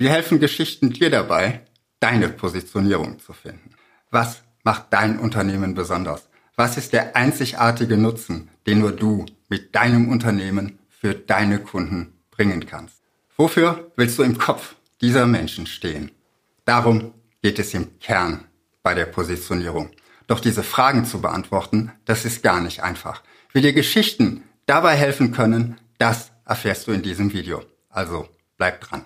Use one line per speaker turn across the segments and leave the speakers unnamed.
Wie helfen Geschichten dir dabei, deine Positionierung zu finden? Was macht dein Unternehmen besonders? Was ist der einzigartige Nutzen, den nur du mit deinem Unternehmen für deine Kunden bringen kannst? Wofür willst du im Kopf dieser Menschen stehen? Darum geht es im Kern bei der Positionierung. Doch diese Fragen zu beantworten, das ist gar nicht einfach. Wie dir Geschichten dabei helfen können, das erfährst du in diesem Video. Also bleib dran.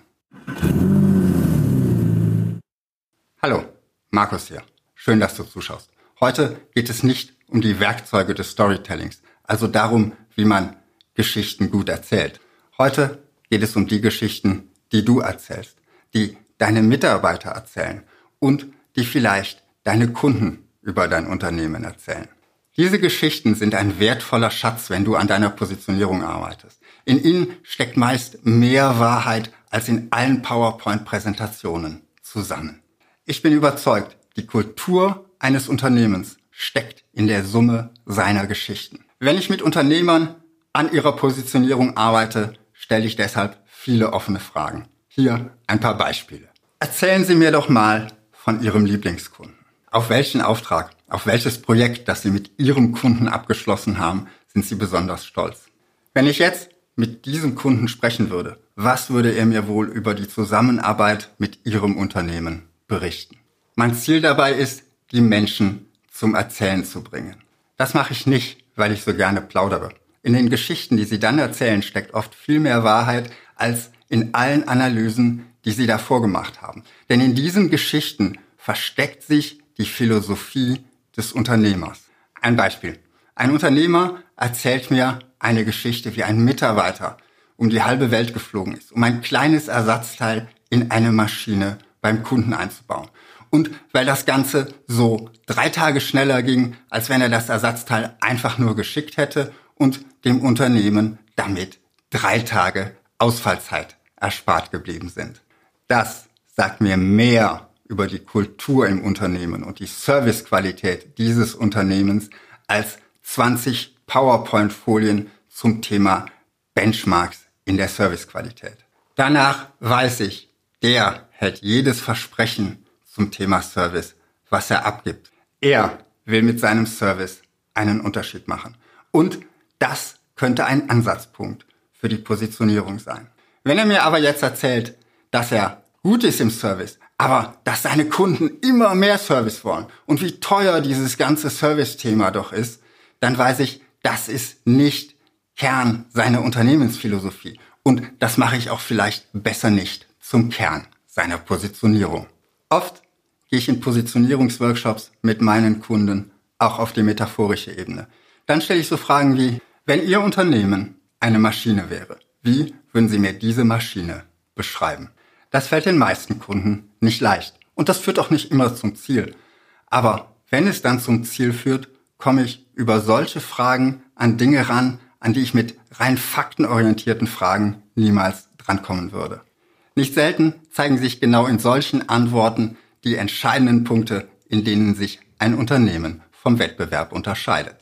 Hallo, Markus hier. Schön, dass du zuschaust. Heute geht es nicht um die Werkzeuge des Storytellings, also darum, wie man Geschichten gut erzählt. Heute geht es um die Geschichten, die du erzählst, die deine Mitarbeiter erzählen und die vielleicht deine Kunden über dein Unternehmen erzählen. Diese Geschichten sind ein wertvoller Schatz, wenn du an deiner Positionierung arbeitest. In ihnen steckt meist mehr Wahrheit als in allen PowerPoint-Präsentationen zusammen. Ich bin überzeugt, die Kultur eines Unternehmens steckt in der Summe seiner Geschichten. Wenn ich mit Unternehmern an ihrer Positionierung arbeite, stelle ich deshalb viele offene Fragen. Hier ein paar Beispiele. Erzählen Sie mir doch mal von Ihrem Lieblingskunden. Auf welchen Auftrag, auf welches Projekt, das Sie mit Ihrem Kunden abgeschlossen haben, sind Sie besonders stolz? Wenn ich jetzt mit diesem Kunden sprechen würde, was würde er mir wohl über die Zusammenarbeit mit Ihrem Unternehmen berichten? Mein Ziel dabei ist, die Menschen zum Erzählen zu bringen. Das mache ich nicht, weil ich so gerne plaudere. In den Geschichten, die Sie dann erzählen, steckt oft viel mehr Wahrheit als in allen Analysen, die Sie davor gemacht haben. Denn in diesen Geschichten versteckt sich die Philosophie des Unternehmers. Ein Beispiel. Ein Unternehmer erzählt mir eine Geschichte, wie ein Mitarbeiter um die halbe Welt geflogen ist, um ein kleines Ersatzteil in eine Maschine beim Kunden einzubauen. Und weil das Ganze so drei Tage schneller ging, als wenn er das Ersatzteil einfach nur geschickt hätte und dem Unternehmen damit drei Tage Ausfallzeit erspart geblieben sind. Das sagt mir mehr über die Kultur im Unternehmen und die Servicequalität dieses Unternehmens als 20 PowerPoint-Folien zum Thema Benchmarks in der Servicequalität. Danach weiß ich, der hält jedes Versprechen zum Thema Service, was er abgibt. Er will mit seinem Service einen Unterschied machen. Und das könnte ein Ansatzpunkt für die Positionierung sein. Wenn er mir aber jetzt erzählt, dass er gut ist im Service, aber dass seine Kunden immer mehr Service wollen und wie teuer dieses ganze Service-Thema doch ist, dann weiß ich, das ist nicht Kern seiner Unternehmensphilosophie. Und das mache ich auch vielleicht besser nicht zum Kern seiner Positionierung. Oft gehe ich in Positionierungsworkshops mit meinen Kunden auch auf die metaphorische Ebene. Dann stelle ich so Fragen wie, wenn Ihr Unternehmen eine Maschine wäre, wie würden Sie mir diese Maschine beschreiben? Das fällt den meisten Kunden nicht leicht. Und das führt auch nicht immer zum Ziel. Aber wenn es dann zum Ziel führt, komme ich über solche Fragen an Dinge ran, an die ich mit rein faktenorientierten Fragen niemals drankommen würde. Nicht selten zeigen sich genau in solchen Antworten die entscheidenden Punkte, in denen sich ein Unternehmen vom Wettbewerb unterscheidet.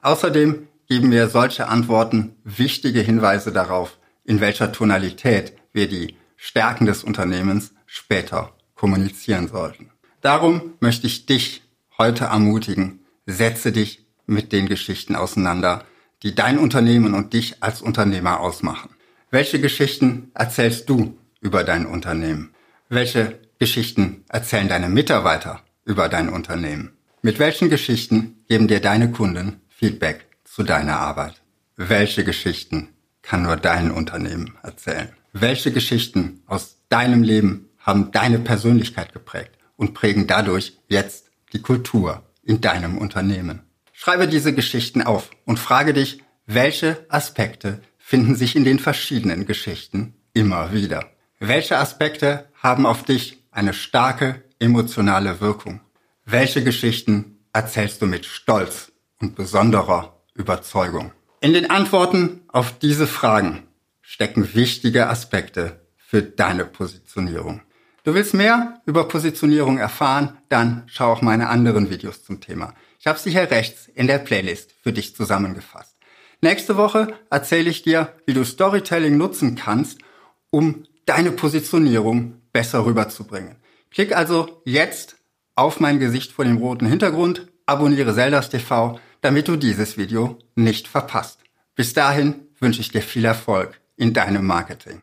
Außerdem geben mir solche Antworten wichtige Hinweise darauf, in welcher Tonalität wir die Stärken des Unternehmens später kommunizieren sollten. Darum möchte ich dich heute ermutigen, setze dich mit den Geschichten auseinander, die dein Unternehmen und dich als Unternehmer ausmachen. Welche Geschichten erzählst du über dein Unternehmen? Welche Geschichten erzählen deine Mitarbeiter über dein Unternehmen? Mit welchen Geschichten geben dir deine Kunden Feedback zu deiner Arbeit? Welche Geschichten kann nur dein Unternehmen erzählen? Welche Geschichten aus deinem Leben haben deine Persönlichkeit geprägt und prägen dadurch jetzt die Kultur in deinem Unternehmen? Schreibe diese Geschichten auf und frage dich, welche Aspekte finden sich in den verschiedenen Geschichten immer wieder? Welche Aspekte haben auf dich eine starke emotionale Wirkung? Welche Geschichten erzählst du mit Stolz und besonderer Überzeugung? In den Antworten auf diese Fragen stecken wichtige Aspekte für deine Positionierung. Du willst mehr über Positionierung erfahren? Dann schau auch meine anderen Videos zum Thema. Ich habe sie hier rechts in der Playlist für dich zusammengefasst. Nächste Woche erzähle ich dir, wie du Storytelling nutzen kannst, um deine Positionierung besser rüberzubringen. Klick also jetzt auf mein Gesicht vor dem roten Hintergrund, abonniere Zeldas TV, damit du dieses Video nicht verpasst. Bis dahin wünsche ich dir viel Erfolg in deinem Marketing.